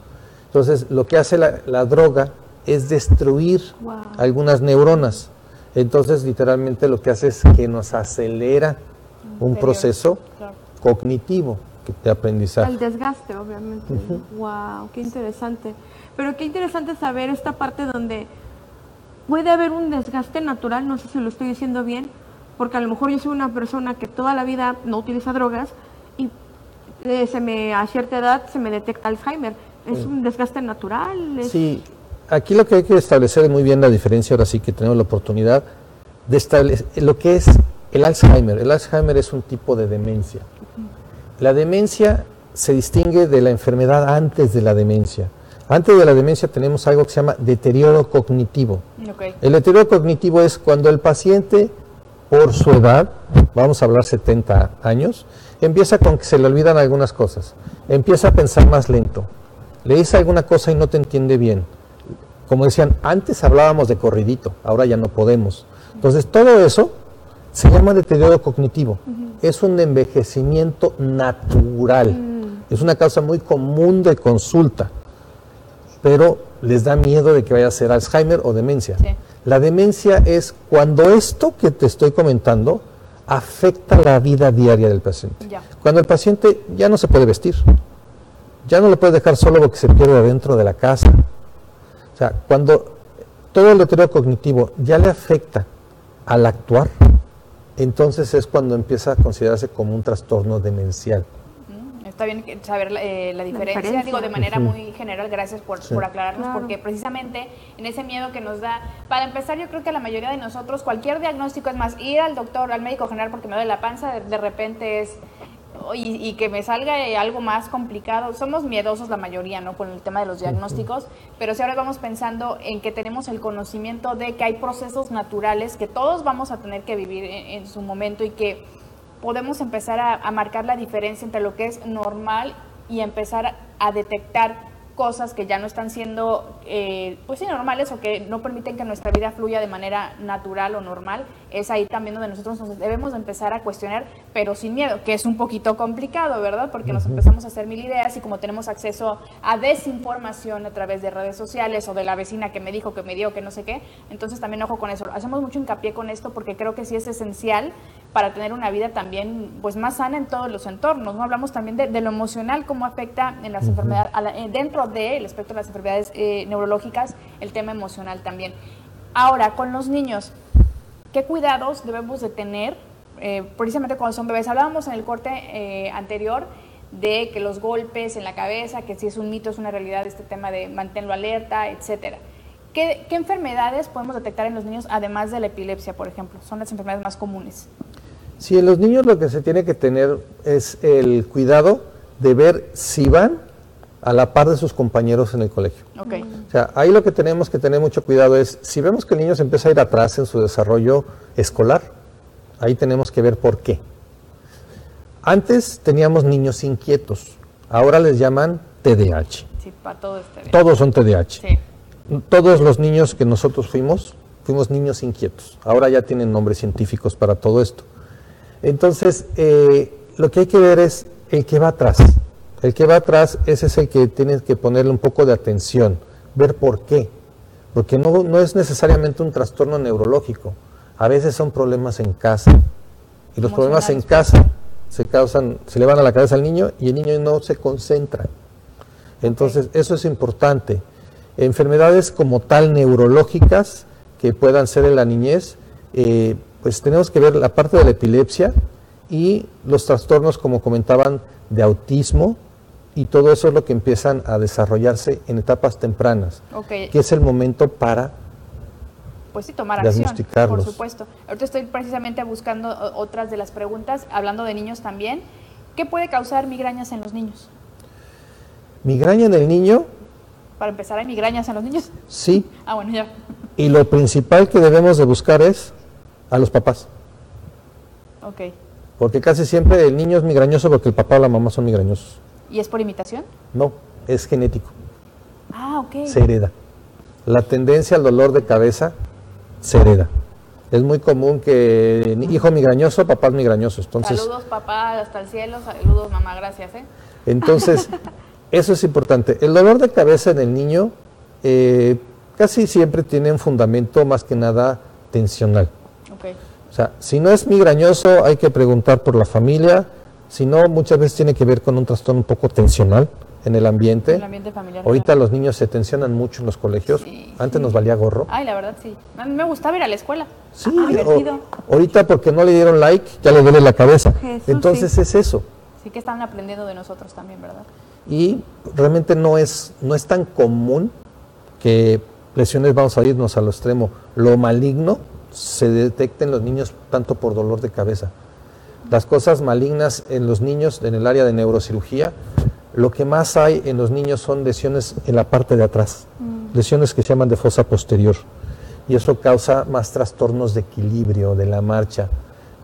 Entonces, lo que hace la, droga es destruir algunas neuronas. Entonces, literalmente lo que hace es que nos acelera un proceso cognitivo de aprendizaje. El desgaste, obviamente. Wow, qué interesante. Pero qué interesante saber esta parte donde puede haber un desgaste natural, no sé si lo estoy diciendo bien, porque a lo mejor yo soy una persona que toda la vida no utiliza drogas y eh, se me, a cierta edad se me detecta Alzheimer. ¿Es un desgaste natural? Sí, aquí lo que hay que establecer es muy bien la diferencia, ahora sí que tenemos la oportunidad de establecer lo que es el Alzheimer. El Alzheimer es un tipo de demencia. La demencia se distingue de la enfermedad antes de la demencia. Antes de la demencia tenemos algo que se llama deterioro cognitivo. El deterioro cognitivo es cuando el paciente, por su edad, vamos a hablar 70 años, empieza con que se le olvidan algunas cosas, empieza a pensar más lento, le dice alguna cosa y no te entiende bien, como decían, antes hablábamos de corridito, ahora ya no podemos. Entonces, todo eso se llama deterioro cognitivo. Es un envejecimiento natural. Mm. Es una causa muy común de consulta, pero les da miedo de que vaya a ser Alzheimer o demencia. La demencia es cuando esto que te estoy comentando afecta la vida diaria del paciente. Cuando el paciente ya no se puede vestir, ya no le puedes dejar solo porque se pierde dentro de la casa, o sea, cuando todo el deterioro cognitivo ya le afecta al actuar, entonces es cuando empieza a considerarse como un trastorno demencial. Mm, está bien saber eh, la, diferencia, digo de manera muy general, gracias por, aclararnos, porque precisamente en ese miedo que nos da, para empezar yo creo que la mayoría de nosotros, cualquier diagnóstico es más, ir al doctor, al médico general porque me duele la panza, de repente es y, que me salga algo más complicado. Somos miedosos la mayoría, ¿no? Con el tema de los diagnósticos, pero si ahora vamos pensando en que tenemos el conocimiento de que hay procesos naturales que todos vamos a tener que vivir en, su momento y que podemos empezar a, marcar la diferencia entre lo que es normal y empezar a detectar cosas que ya no están siendo eh, pues sí, normales o que no permiten que nuestra vida fluya de manera natural o normal, es ahí también donde nosotros nos debemos empezar a cuestionar, pero sin miedo, que es un poquito complicado, ¿verdad? Porque nos empezamos a hacer mil ideas y como tenemos acceso a desinformación a través de redes sociales o de la vecina que me dijo, que me dio, que no sé qué, entonces también ojo con eso. Hacemos mucho hincapié con esto porque creo que sí es esencial para tener una vida también pues más sana en todos los entornos. ¿no? Hablamos también de, lo emocional, cómo afecta en las enfermedades, eh, dentro del espectro de las enfermedades eh, neurológicas, el tema emocional también. Ahora, con los niños, ¿qué cuidados debemos de tener? Eh, precisamente cuando son bebés, hablábamos en el corte anterior de que los golpes en la cabeza, que si es un mito, es una realidad, este tema de mantenerlo alerta, etcétera. ¿Qué, ¿Qué, enfermedades podemos detectar en los niños, además de la epilepsia, por ejemplo? Son las enfermedades más comunes. Sí, en los niños lo que se tiene que tener es el cuidado de ver si van a la par de sus compañeros en el colegio. Okay. O sea, ahí lo que tenemos que tener mucho cuidado es, si vemos que el niño se empieza a ir atrás en su desarrollo escolar, ahí tenemos que ver por qué. Antes teníamos niños inquietos, ahora les llaman TDAH. Sí, para todo este Todos son TDAH. Sí. Todos los niños que nosotros fuimos, fuimos niños inquietos. Ahora ya tienen nombres científicos para todo esto. Entonces, eh, lo que hay que ver es el que va atrás. El que va atrás, ese es el que tienes que ponerle un poco de atención, ver por qué. Porque no, no es necesariamente un trastorno neurológico. A veces son problemas en casa. Y los problemas en casa se causan, se le van a la cabeza al niño y el niño no se concentra. Entonces, eso es importante. Enfermedades como tal neurológicas que puedan ser en la niñez, eh, pues tenemos que ver la parte de la epilepsia y los trastornos, como comentaban, de autismo, y todo eso es lo que empiezan a desarrollarse en etapas tempranas, que es el momento para pues sí, tomar acción, por supuesto. Ahorita estoy precisamente buscando otras de las preguntas, hablando de niños también. ¿Qué puede causar migrañas en los niños? ¿Migraña en el niño? Para empezar, ¿hay migrañas en los niños? Sí. ah, bueno, ya. Y lo principal que debemos de buscar es a los papás. Ok. Porque casi siempre el niño es migrañoso porque el papá o la mamá son migrañosos. ¿Y es por imitación? No, es genético. Ah, ok. Se hereda. La tendencia al dolor de cabeza se hereda. Es muy común que hijo migrañoso, papás migrañosos. Entonces, saludos papá hasta el cielo, saludos mamá, gracias. ¿eh? Entonces, eso es importante. El dolor de cabeza en el niño eh, casi siempre tiene un fundamento más que nada tensional. O sea, si no es migrañoso, hay que preguntar por la familia. Si no, muchas veces tiene que ver con un trastorno un poco tensional en el ambiente. El ambiente familiar. Ahorita los niños se tensionan mucho en los colegios. Antes nos valía gorro. Ay, la verdad sí. Me gustaba ir a la escuela. Sí, ah, ahorita porque no le dieron like, ya le duele la cabeza. Entonces es eso. Sí que están aprendiendo de nosotros también, ¿verdad? Y realmente no es, no es tan común que lesiones, vamos a irnos a lo extremo, lo maligno se detecta en los niños tanto por dolor de cabeza. Las cosas malignas en los niños, en el área de neurocirugía, lo que más hay en los niños son lesiones en la parte de atrás, mm. lesiones que se llaman de fosa posterior. Y eso causa más trastornos de equilibrio, de la marcha.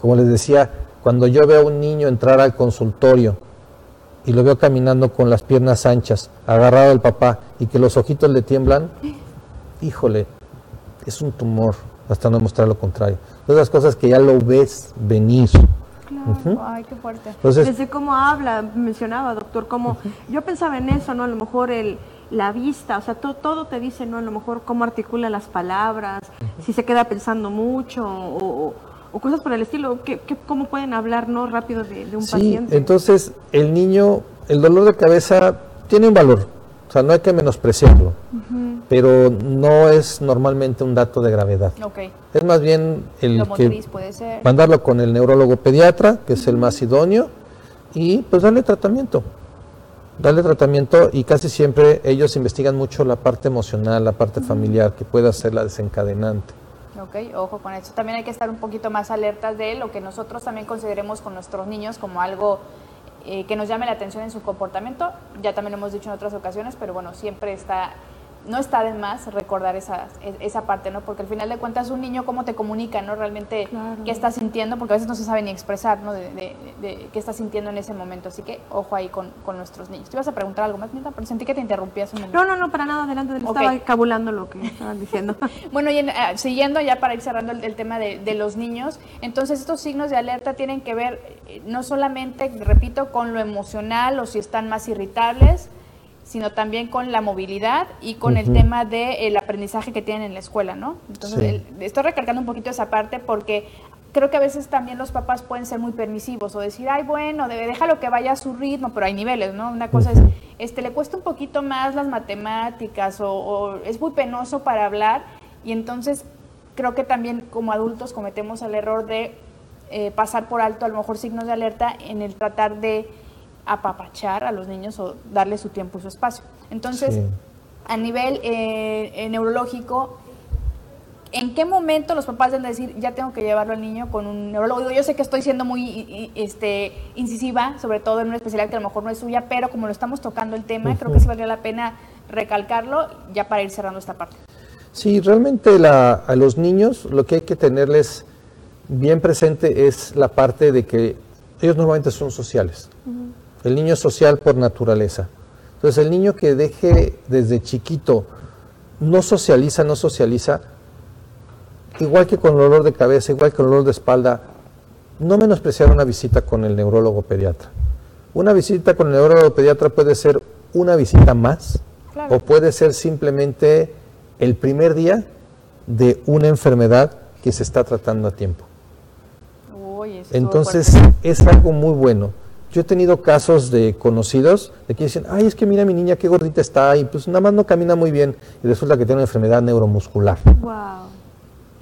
Como les decía, cuando yo veo a un niño entrar al consultorio y lo veo caminando con las piernas anchas, agarrado al papá y que los ojitos le tiemblan, híjole, es un tumor hasta no mostrar lo contrario. Todas las cosas que ya lo ves venir. Claro, ay, qué fuerte. Entonces, Desde cómo habla, mencionaba, doctor, como yo pensaba en eso, ¿no? A lo mejor el, la vista, o sea, todo te dice, ¿no? A lo mejor cómo articula las palabras, si se queda pensando mucho o, cosas por el estilo. ¿Qué, cómo pueden hablar, ¿no? Rápido de, un sí, paciente. Entonces, el niño, el dolor de cabeza tiene un valor, o sea, no hay que menospreciarlo pero no es normalmente un dato de gravedad. Es más bien el que mandarlo con el neurólogo pediatra, que es el más idóneo, y pues darle tratamiento. Darle tratamiento y casi siempre ellos investigan mucho la parte emocional, la parte familiar, que pueda ser la desencadenante. Ok, ojo con eso. También hay que estar un poquito más alertas de lo que nosotros también consideremos con nuestros niños como algo eh, que nos llame la atención en su comportamiento. Ya también lo hemos dicho en otras ocasiones, pero bueno, siempre está no está de más recordar esa, esa parte, ¿no? Porque al final de cuentas un niño cómo te comunica, ¿no? Realmente qué está sintiendo, porque a veces no se sabe ni expresar, ¿no? De, qué está sintiendo en ese momento. Así que ojo ahí con, nuestros niños. ¿Te ibas a preguntar algo más, Mira, Pero sentí que te interrumpías un momento. No, no, no, para nada, adelante. Estaba cabulando lo que estaban diciendo. bueno, y ah, siguiendo ya para ir cerrando el, tema de, los niños, entonces estos signos de alerta tienen que ver eh, no solamente, repito, con lo emocional o si están más irritables, sino también con la movilidad y con el tema del aprendizaje que tienen en la escuela, ¿no? Entonces, estoy recalcando un poquito esa parte porque creo que a veces también los papás pueden ser muy permisivos o decir, ay, bueno, debe, déjalo que vaya a su ritmo, pero hay niveles, ¿no? Una cosa es, este, le cuesta un poquito más las matemáticas o, es muy penoso para hablar y entonces creo que también como adultos cometemos el error de eh, pasar por alto a lo mejor signos de alerta en el tratar de apapachar a los niños o darle su tiempo y su espacio. Entonces, a nivel eh, neurológico, ¿en qué momento los papás deben decir, ya tengo que llevarlo al niño con un neurólogo? Yo sé que estoy siendo muy este, incisiva, sobre todo en una especialidad que a lo mejor no es suya, pero como lo estamos tocando el tema, creo que sí valdría la pena recalcarlo ya para ir cerrando esta parte. Sí, realmente a los niños lo que hay que tenerles bien presente es la parte de que ellos normalmente son sociales. El niño es social por naturaleza. Entonces el niño que deje desde chiquito, no socializa, no socializa, igual que con el dolor de cabeza, igual que con el dolor de espalda, no menospreciar una visita con el neurólogo pediatra. Una visita con el neurólogo pediatra puede ser una visita más o puede ser simplemente el primer día de una enfermedad que se está tratando a tiempo. Entonces es algo muy bueno. Yo he tenido casos de conocidos de que dicen, ay, es que mira mi niña qué gordita está y pues nada más no camina muy bien y resulta que tiene una enfermedad neuromuscular. Wow.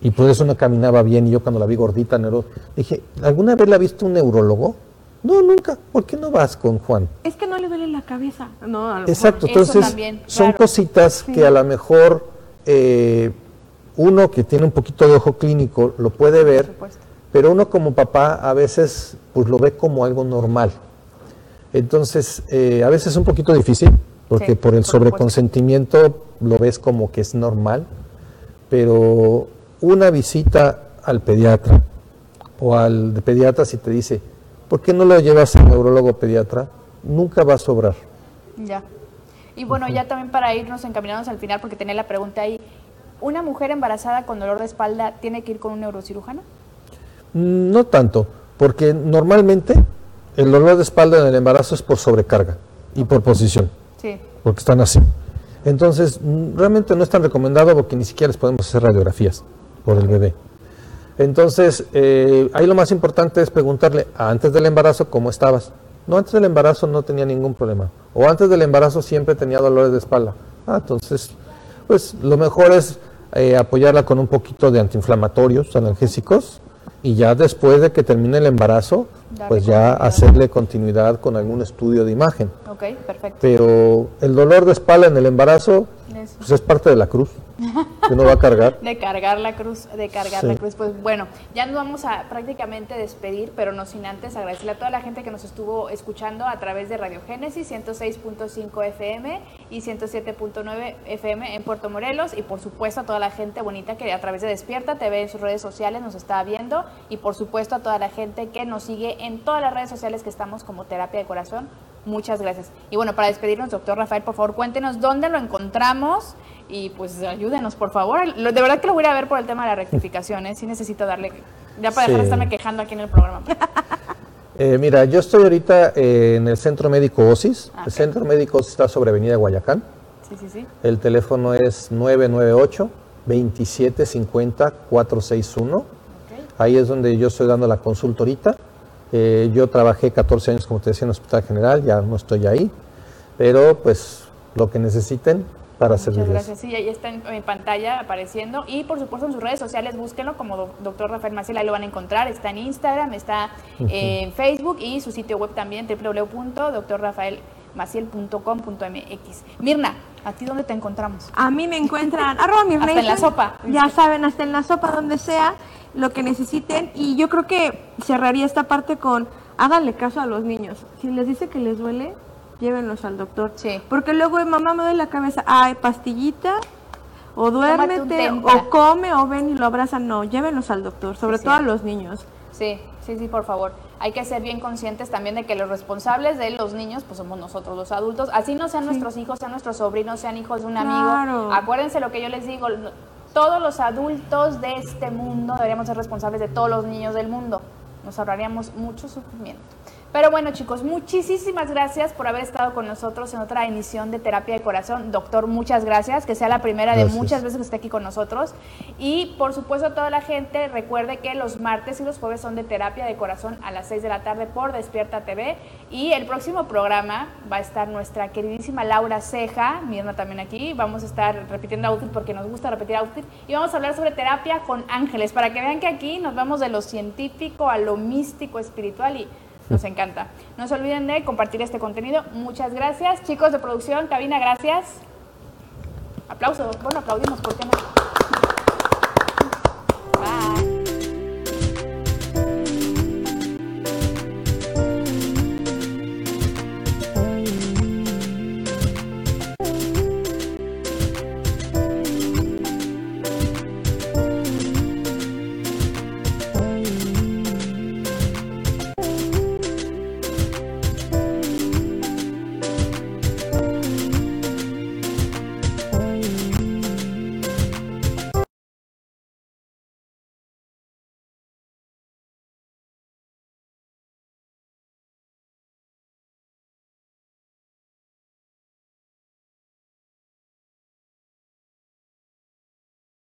Y por eso no caminaba bien y yo cuando la vi gordita, neuro, dije, ¿alguna vez la ha visto un neurólogo? No, nunca. ¿Por qué no vas con Juan? Es que no le duele la cabeza. No, Exacto, entonces son cositas que a lo mejor eh, uno que tiene un poquito de ojo clínico lo puede ver, pero uno como papá a veces pues lo ve como algo normal. Entonces, eh, a veces es un poquito difícil, porque por el sobreconsentimiento lo ves como que es normal, pero una visita al pediatra o al pediatra si te dice, ¿por qué no lo llevas al neurólogo pediatra? Nunca va a sobrar. Ya. Y bueno, ya también para irnos encaminados al final, porque tenía la pregunta ahí, ¿una mujer embarazada con dolor de espalda tiene que ir con un neurocirujano? No tanto, porque normalmente el dolor de espalda en el embarazo es por sobrecarga y por posición, sí. porque están así. Entonces, realmente no es tan recomendado porque ni siquiera les podemos hacer radiografías por el bebé. Entonces, eh, ahí lo más importante es preguntarle antes del embarazo cómo estabas. No, antes del embarazo no tenía ningún problema. O antes del embarazo siempre tenía dolores de espalda. Ah, entonces, pues lo mejor es eh, apoyarla con un poquito de antiinflamatorios, analgésicos, y ya después de que termine el embarazo, pues ya hacerle continuidad con algún estudio de imagen. Ok, perfecto. Pero el dolor de espalda en el embarazo, pues es parte de la cruz que uno va a cargar. de cargar la cruz, de cargar la cruz. Pues bueno, ya nos vamos a prácticamente despedir, pero no sin antes agradecerle a toda la gente que nos estuvo escuchando a través de Radio Génesis 106.5 FM y 107.9 FM en Puerto Morelos y por supuesto a toda la gente bonita que a través de Despierta TV en sus redes sociales nos está viendo y por supuesto a toda la gente que nos sigue en todas las redes sociales que estamos como Terapia de Corazón. Muchas gracias. Y bueno, para despedirnos, doctor Rafael, por favor, cuéntenos dónde lo encontramos y pues ayúdenos, por favor. De verdad que lo voy a ver por el tema de la rectificación, ¿eh? Sí necesito darle, ya para dejar de estarme quejando aquí en el programa. Eh, mira, yo estoy ahorita eh, en el Centro Médico OSIS. Ah, el Centro Médico OSIS está sobre Avenida Guayacán. Sí, sí, sí. El teléfono es 998-2750-461. Ahí es donde yo estoy dando la consulta ahorita. Eh, yo trabajé 14 años, como te decía, en el Hospital General, ya no estoy ahí. Pero pues lo que necesiten, para Muchas gracias. Sí, ahí está en, pantalla apareciendo. Y por supuesto en sus redes sociales búsquenlo como doctor Rafael Maciel, ahí lo van a encontrar. Está en Instagram, está en Facebook y su sitio web también, www.doctorrafaelmaciel.com.mx. Mirna, ¿a ti dónde te encontramos? A mí me encuentran, arroba Mirna. Hasta en la sopa. Ya saben, hasta en la sopa, donde sea, lo que necesiten. Y yo creo que cerraría esta parte con, háganle caso a los niños. Si les dice que les duele, llévenlos al doctor. Sí. Porque luego mamá me duele la cabeza, ay, pastillita, o duérmete, o come, o ven y lo abrazan. No, llévenlos al doctor, sobre Sí, todo a los niños. Sí, sí, sí, por favor. Hay que ser bien conscientes también de que los responsables de los niños, pues somos nosotros los adultos. Así no sean nuestros hijos, sean nuestros sobrinos, sean hijos de un amigo. Claro. Acuérdense lo que yo les digo, todos los adultos de este mundo deberíamos ser responsables de todos los niños del mundo. Nos ahorraríamos mucho sufrimiento. Pero bueno, chicos, muchísimas gracias por haber estado con nosotros en otra emisión de Terapia de Corazón. Doctor, muchas gracias. Que sea la primera de muchas veces que esté aquí con nosotros. Y por supuesto, a toda la gente, recuerde que los martes y los jueves son de Terapia de Corazón a las 6 de la tarde por Despierta TV. Y el próximo programa va a estar nuestra queridísima Laura Ceja, mi hermana también aquí. Vamos a estar repitiendo outfit porque nos gusta repetir outfit. Y vamos a hablar sobre terapia con ángeles, para que vean que aquí nos vamos de lo científico a lo místico, espiritual y nos encanta. No se olviden de compartir este contenido. Muchas gracias. Chicos de producción, cabina, gracias. Aplauso. Bueno, aplaudimos, ¿por qué no?